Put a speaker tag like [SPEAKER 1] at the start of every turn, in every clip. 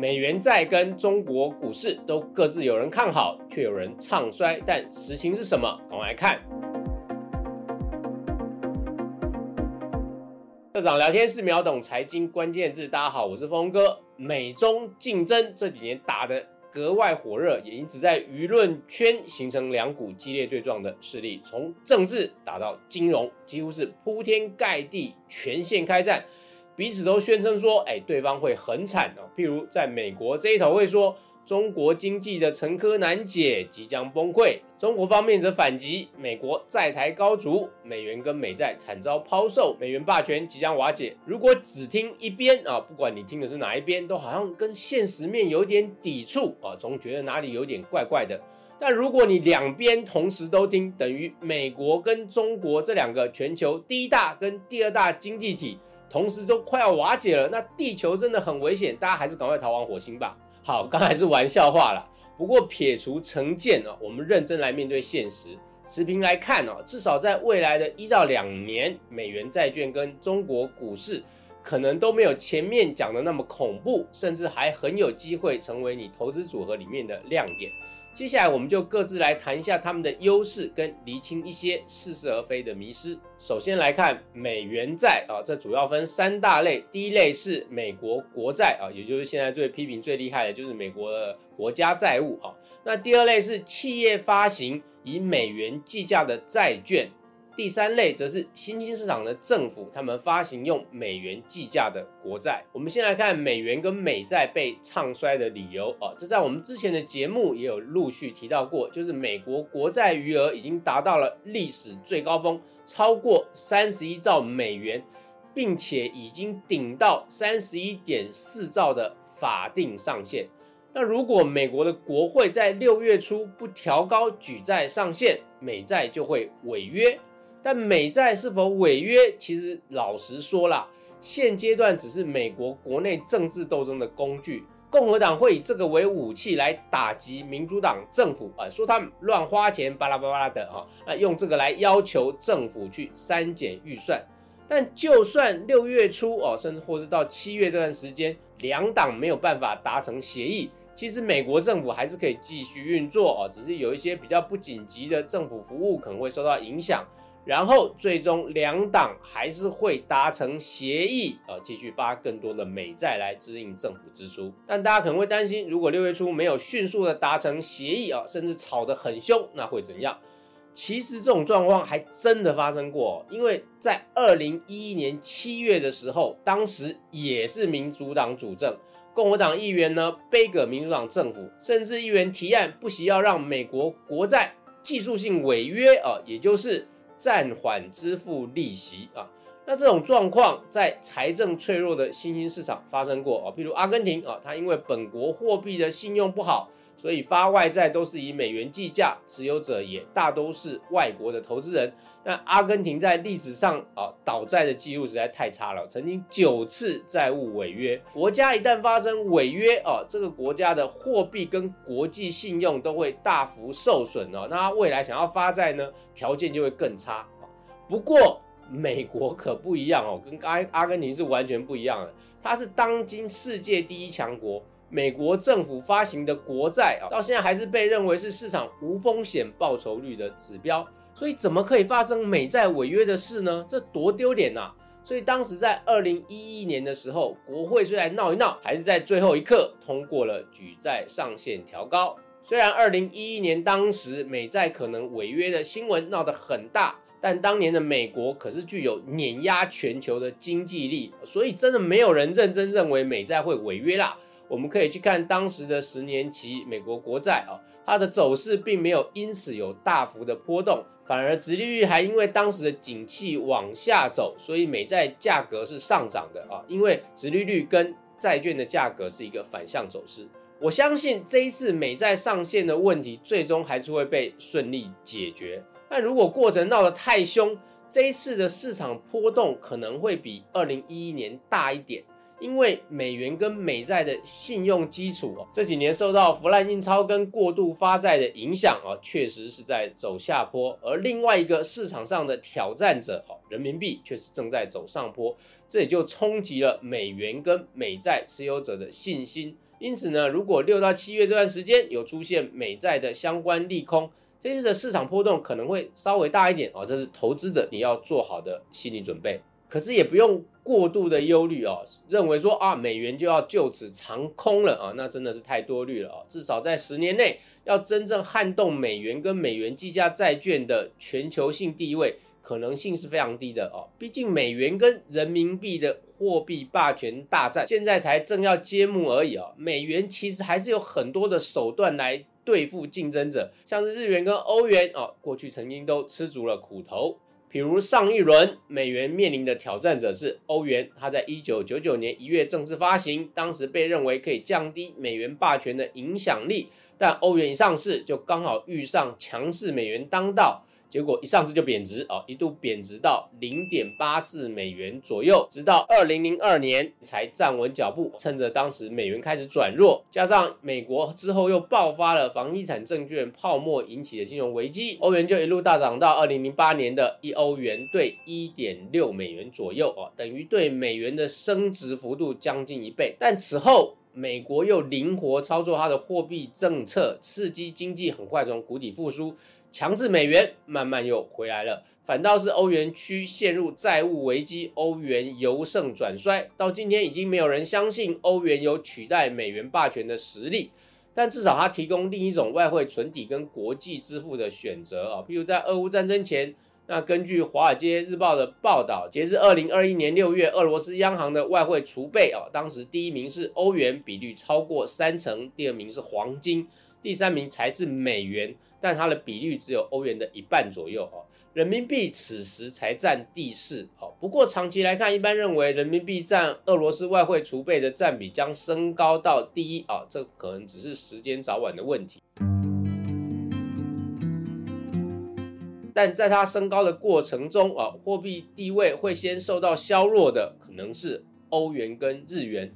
[SPEAKER 1] 美元债跟中国股市都各自有人看好，却有人唱衰，但实情是什么？赶快来看。社长聊天室秒懂财经关键字，大家好，我是峰哥。美中竞争这几年打的格外火热，也因此在舆论圈形成两股激烈对撞的势力，从政治打到金融，几乎是铺天盖地，全线开战。彼此都宣称说，哎，对方会很惨哦。譬如在美国这一头会说，中国经济的沉疴难解，即将崩溃；中国方面则反击，美国债台高筑，美元跟美债惨遭抛售，美元霸权即将瓦解。如果只听一边啊，不管你听的是哪一边，都好像跟现实面有点抵触啊，总觉得哪里有点怪怪的。但如果你两边同时都听，等于美国跟中国这两个全球第一大跟第二大经济体。同时都快要瓦解了，那地球真的很危险，大家还是赶快逃往火星吧。好，刚才是玩笑话了。不过撇除成见哦，我们认真来面对现实。持平来看哦，至少在未来的一到两年，美元债券跟中国股市可能都没有前面讲的那么恐怖，甚至还很有机会成为你投资组合里面的亮点。接下来我们就各自来谈一下他们的优势，跟厘清一些似是而非的迷失。首先来看美元债啊，这主要分三大类。第一类是美国国债啊，也就是现在最批评最厉害的就是美国的国家债务啊。那第二类是企业发行以美元计价的债券。第三类则是新兴市场的政府，他们发行用美元计价的国债。我们先来看美元跟美债被唱衰的理由啊，这在我们之前的节目也有陆续提到过，就是美国国债余额已经达到了历史最高峰，超过三十一兆美元，并且已经顶到三十一点四兆的法定上限。那如果美国的国会在六月初不调高举债上限，美债就会违约。但美债是否违约？其实老实说啦，现阶段只是美国国内政治斗争的工具。共和党会以这个为武器来打击民主党政府啊，说他们乱花钱，巴拉巴拉的啊，那用这个来要求政府去删减预算。但就算六月初哦，甚至或是到七月这段时间，两党没有办法达成协议，其实美国政府还是可以继续运作哦，只是有一些比较不紧急的政府服务可能会受到影响。然后最终两党还是会达成协议，呃，继续发更多的美债来支应政府支出。但大家可能会担心，如果六月初没有迅速的达成协议啊，甚至吵得很凶，那会怎样？其实这种状况还真的发生过，因为在二零一一年七月的时候，当时也是民主党主政，共和党议员呢背给民主党政府，甚至议员提案不惜要让美国国债技术性违约啊，也就是。暂缓支付利息啊，那这种状况在财政脆弱的新兴市场发生过啊，譬如阿根廷啊，它因为本国货币的信用不好，所以发外债都是以美元计价，持有者也大都是外国的投资人。那阿根廷在历史上啊倒债的记录实在太差了，曾经九次债务违约。国家一旦发生违约啊，这个国家的货币跟国际信用都会大幅受损哦。那未来想要发债呢，条件就会更差不过美国可不一样哦，跟阿阿根廷是完全不一样的。它是当今世界第一强国，美国政府发行的国债啊，到现在还是被认为是市场无风险报酬率的指标。所以怎么可以发生美债违约的事呢？这多丢脸呐！所以当时在二零一一年的时候，国会虽然闹一闹，还是在最后一刻通过了举债上限调高。虽然二零一一年当时美债可能违约的新闻闹得很大，但当年的美国可是具有碾压全球的经济力，所以真的没有人认真认为美债会违约啦。我们可以去看当时的十年期美国国债啊，它的走势并没有因此有大幅的波动。反而，殖利率还因为当时的景气往下走，所以美债价格是上涨的啊。因为殖利率跟债券的价格是一个反向走势。我相信这一次美债上限的问题，最终还是会被顺利解决。但如果过程闹得太凶，这一次的市场波动可能会比二零一一年大一点。因为美元跟美债的信用基础哦，这几年受到腐烂印钞跟过度发债的影响啊，确实是在走下坡。而另外一个市场上的挑战者哦，人民币却是正在走上坡，这也就冲击了美元跟美债持有者的信心。因此呢，如果六到七月这段时间有出现美债的相关利空，这次的市场波动可能会稍微大一点哦，这是投资者你要做好的心理准备。可是也不用过度的忧虑哦，认为说啊美元就要就此长空了啊，那真的是太多虑了哦。至少在十年内，要真正撼动美元跟美元计价债券的全球性地位，可能性是非常低的哦。毕竟美元跟人民币的货币霸权大战现在才正要揭幕而已啊。美元其实还是有很多的手段来对付竞争者，像是日元跟欧元哦，过去曾经都吃足了苦头。比如上一轮美元面临的挑战者是欧元，它在一九九九年一月正式发行，当时被认为可以降低美元霸权的影响力，但欧元一上市就刚好遇上强势美元当道。结果一上市就贬值哦，一度贬值到零点八四美元左右，直到二零零二年才站稳脚步。趁着当时美元开始转弱，加上美国之后又爆发了房地产证券泡沫引起的金融危机，欧元就一路大涨到二零零八年的一欧元兑一点六美元左右哦，等于对美元的升值幅度将近一倍。但此后美国又灵活操作它的货币政策，刺激经济很快从谷底复苏。强势美元慢慢又回来了，反倒是欧元区陷入债务危机，欧元由盛转衰，到今天已经没有人相信欧元有取代美元霸权的实力，但至少它提供另一种外汇存底跟国际支付的选择啊，譬如在俄乌战争前，那根据华尔街日报的报道，截至二零二一年六月，俄罗斯央行的外汇储备啊，当时第一名是欧元，比率超过三成，第二名是黄金，第三名才是美元。但它的比率只有欧元的一半左右哦，人民币此时才占第四哦。不过长期来看，一般认为人民币占俄罗斯外汇储备的占比将升高到第一啊，这可能只是时间早晚的问题。但在它升高的过程中啊，货币地位会先受到削弱的，可能是欧元跟日元。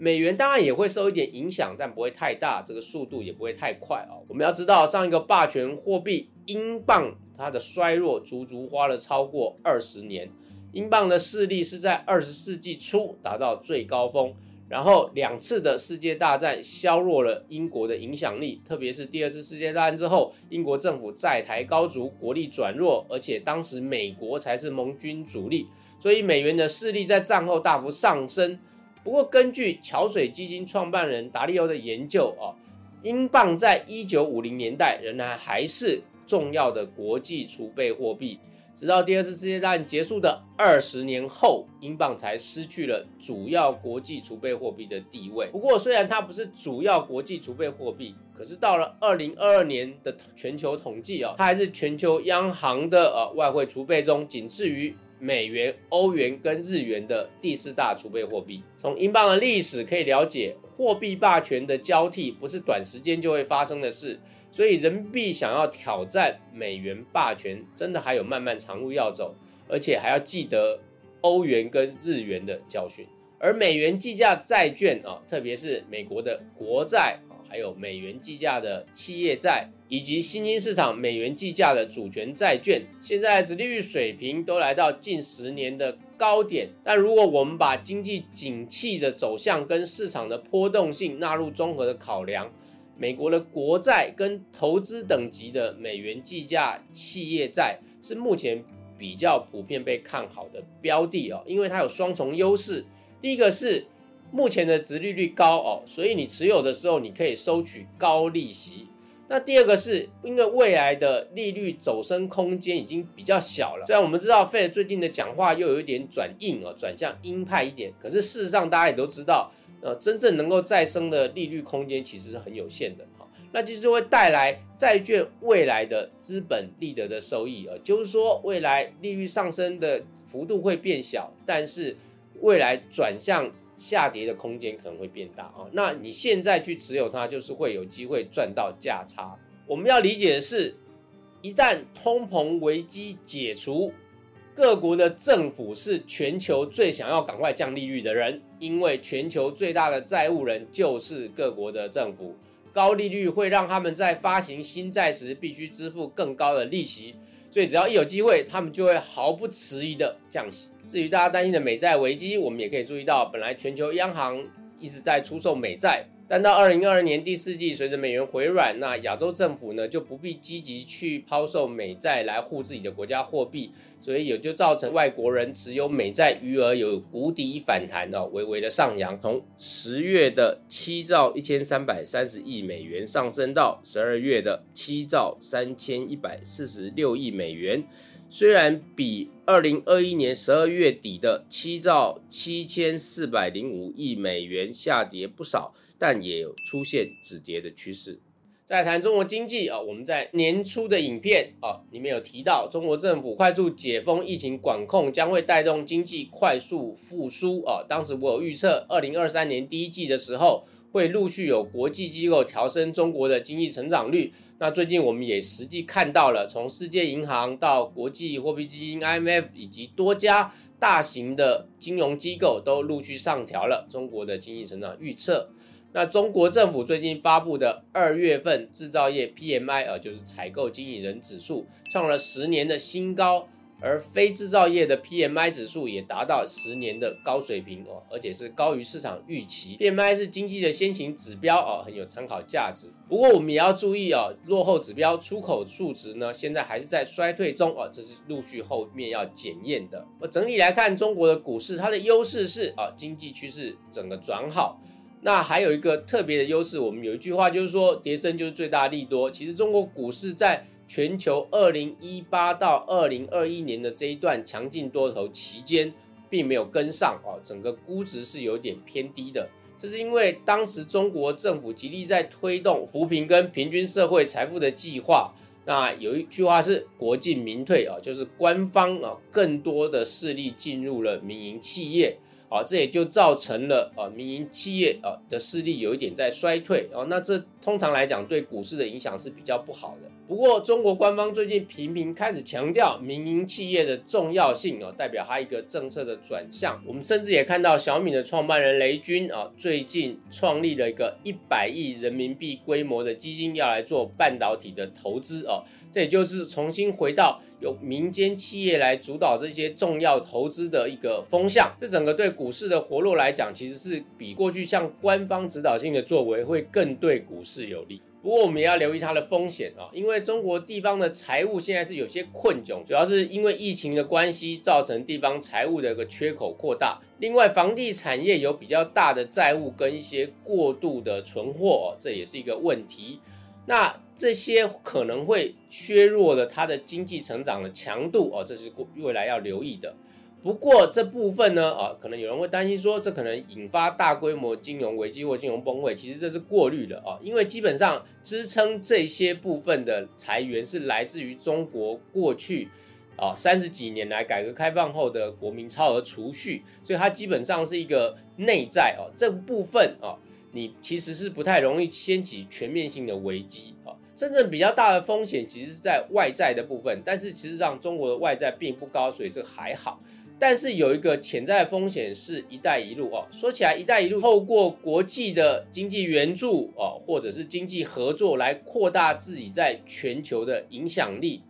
[SPEAKER 1] 美元当然也会受一点影响，但不会太大，这个速度也不会太快啊。我们要知道，上一个霸权货币英镑，它的衰弱足足花了超过二十年。英镑的势力是在二十世纪初达到最高峰，然后两次的世界大战削弱了英国的影响力，特别是第二次世界大战之后，英国政府债台高筑，国力转弱，而且当时美国才是盟军主力，所以美元的势力在战后大幅上升。不过，根据桥水基金创办人达利欧的研究啊，英镑在一九五零年代仍然还是重要的国际储备货币，直到第二次世界大战结束的二十年后，英镑才失去了主要国际储备货币的地位。不过，虽然它不是主要国际储备货币，可是到了二零二二年的全球统计啊，它还是全球央行的呃外汇储备中仅次于。美元、欧元跟日元的第四大储备货币。从英镑的历史可以了解，货币霸权的交替不是短时间就会发生的事，所以人民币想要挑战美元霸权，真的还有漫漫长路要走，而且还要记得欧元跟日元的教训。而美元计价债券啊，特别是美国的国债。还有美元计价的企业债，以及新兴市场美元计价的主权债券，现在殖利率水平都来到近十年的高点。但如果我们把经济景气的走向跟市场的波动性纳入综合的考量，美国的国债跟投资等级的美元计价企业债是目前比较普遍被看好的标的哦，因为它有双重优势。第一个是目前的值利率高哦，所以你持有的时候你可以收取高利息。那第二个是因为未来的利率走升空间已经比较小了。虽然我们知道费最近的讲话又有一点转硬哦，转向鹰派一点，可是事实上大家也都知道，呃，真正能够再升的利率空间其实是很有限的哈。那其实就会带来债券未来的资本利得的收益啊，就是说未来利率上升的幅度会变小，但是未来转向。下跌的空间可能会变大啊，那你现在去持有它，就是会有机会赚到价差。我们要理解的是，一旦通膨危机解除，各国的政府是全球最想要赶快降利率的人，因为全球最大的债务人就是各国的政府，高利率会让他们在发行新债时必须支付更高的利息。所以只要一有机会，他们就会毫不迟疑的降息。至于大家担心的美债危机，我们也可以注意到，本来全球央行一直在出售美债，但到二零二二年第四季，随着美元回软，那亚洲政府呢就不必积极去抛售美债来护自己的国家货币，所以也就造成外国人持有美债余额有谷底反弹哦，微微的上扬，从十月的七兆一千三百三十亿美元上升到十二月的七兆三千一百四十六亿美元。虽然比二零二一年十二月底的七兆七千四百零五亿美元下跌不少。但也有出现止跌的趋势。再谈中国经济啊，我们在年初的影片啊里面有提到，中国政府快速解封疫情管控将会带动经济快速复苏啊。当时我有预测，二零二三年第一季的时候会陆续有国际机构调升中国的经济成长率。那最近我们也实际看到了，从世界银行到国际货币基金 IMF 以及多家大型的金融机构都陆续上调了中国的经济成长预测。那中国政府最近发布的二月份制造业 PMI 啊，就是采购经理人指数，创了十年的新高，而非制造业的 PMI 指数也达到十年的高水平哦，而且是高于市场预期。PMI 是经济的先行指标哦，很有参考价值。不过我们也要注意哦，落后指标出口数值呢，现在还是在衰退中哦，这是陆续后面要检验的。我整体来看，中国的股市它的优势是啊，经济趋势整个转好。那还有一个特别的优势，我们有一句话就是说，跌升就是最大利多。其实中国股市在全球二零一八到二零二一年的这一段强劲多头期间，并没有跟上哦，整个估值是有点偏低的。这是因为当时中国政府极力在推动扶贫跟平均社会财富的计划。那有一句话是“国进民退”啊，就是官方啊更多的势力进入了民营企业。啊，这也就造成了啊，民营企业啊的势力有一点在衰退啊，那这通常来讲对股市的影响是比较不好的。不过，中国官方最近频频开始强调民营企业的重要性啊，代表它一个政策的转向。我们甚至也看到小米的创办人雷军啊，最近创立了一个一百亿人民币规模的基金，要来做半导体的投资啊，这也就是重新回到。由民间企业来主导这些重要投资的一个风向，这整个对股市的活络来讲，其实是比过去像官方指导性的作为会更对股市有利。不过我们也要留意它的风险啊，因为中国地方的财务现在是有些困窘，主要是因为疫情的关系，造成地方财务的一个缺口扩大。另外，房地产业有比较大的债务跟一些过度的存货，这也是一个问题。那这些可能会削弱了它的经济成长的强度哦，这是未来要留意的。不过这部分呢，啊，可能有人会担心说，这可能引发大规模金融危机或金融崩溃。其实这是过滤的啊，因为基本上支撑这些部分的财源是来自于中国过去啊三十几年来改革开放后的国民超额储蓄，所以它基本上是一个内在哦，这部分啊。你其实是不太容易掀起全面性的危机啊，真正比较大的风险其实是在外债的部分，但是其实上中国的外债并不高，所以这还好。但是有一个潜在风险是一带一路哦，说起来一带一路透过国际的经济援助哦，或者是经济合作来扩大自己在全球的影响力。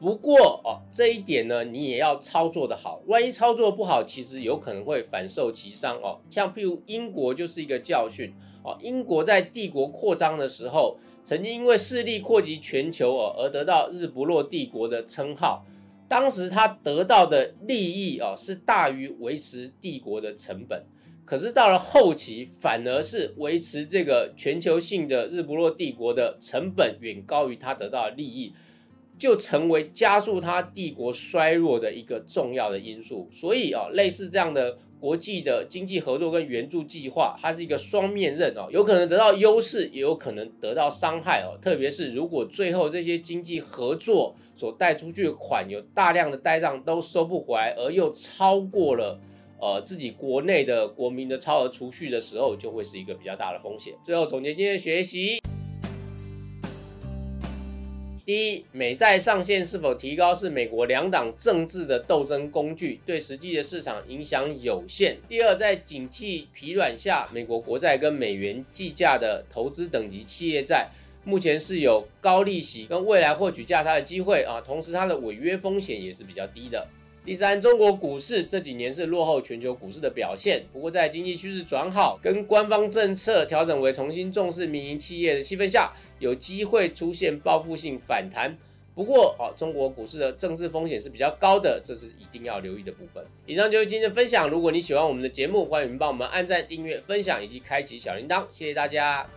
[SPEAKER 1] 不过哦，这一点呢，你也要操作的好。万一操作不好，其实有可能会反受其伤哦。像譬如英国就是一个教训哦。英国在帝国扩张的时候，曾经因为势力扩及全球哦，而得到“日不落帝国”的称号。当时他得到的利益哦，是大于维持帝国的成本。可是到了后期，反而是维持这个全球性的“日不落帝国”的成本远高于他得到的利益。就成为加速他帝国衰弱的一个重要的因素，所以啊，类似这样的国际的经济合作跟援助计划，它是一个双面刃哦，有可能得到优势，也有可能得到伤害哦。特别是如果最后这些经济合作所贷出去的款有大量的呆账都收不回来，而又超过了呃自己国内的国民的超额储蓄的时候，就会是一个比较大的风险。最后总结今天的学习。第一，美债上限是否提高是美国两党政治的斗争工具，对实际的市场影响有限。第二，在景气疲软下，美国国债跟美元计价的投资等级企业债，目前是有高利息跟未来获取价差的机会啊，同时它的违约风险也是比较低的。第三，中国股市这几年是落后全球股市的表现，不过在经济趋势转好、跟官方政策调整为重新重视民营企业的气氛下，有机会出现报复性反弹。不过，哦，中国股市的政治风险是比较高的，这是一定要留意的部分。以上就是今天的分享。如果你喜欢我们的节目，欢迎帮我们按赞、订阅、分享以及开启小铃铛，谢谢大家。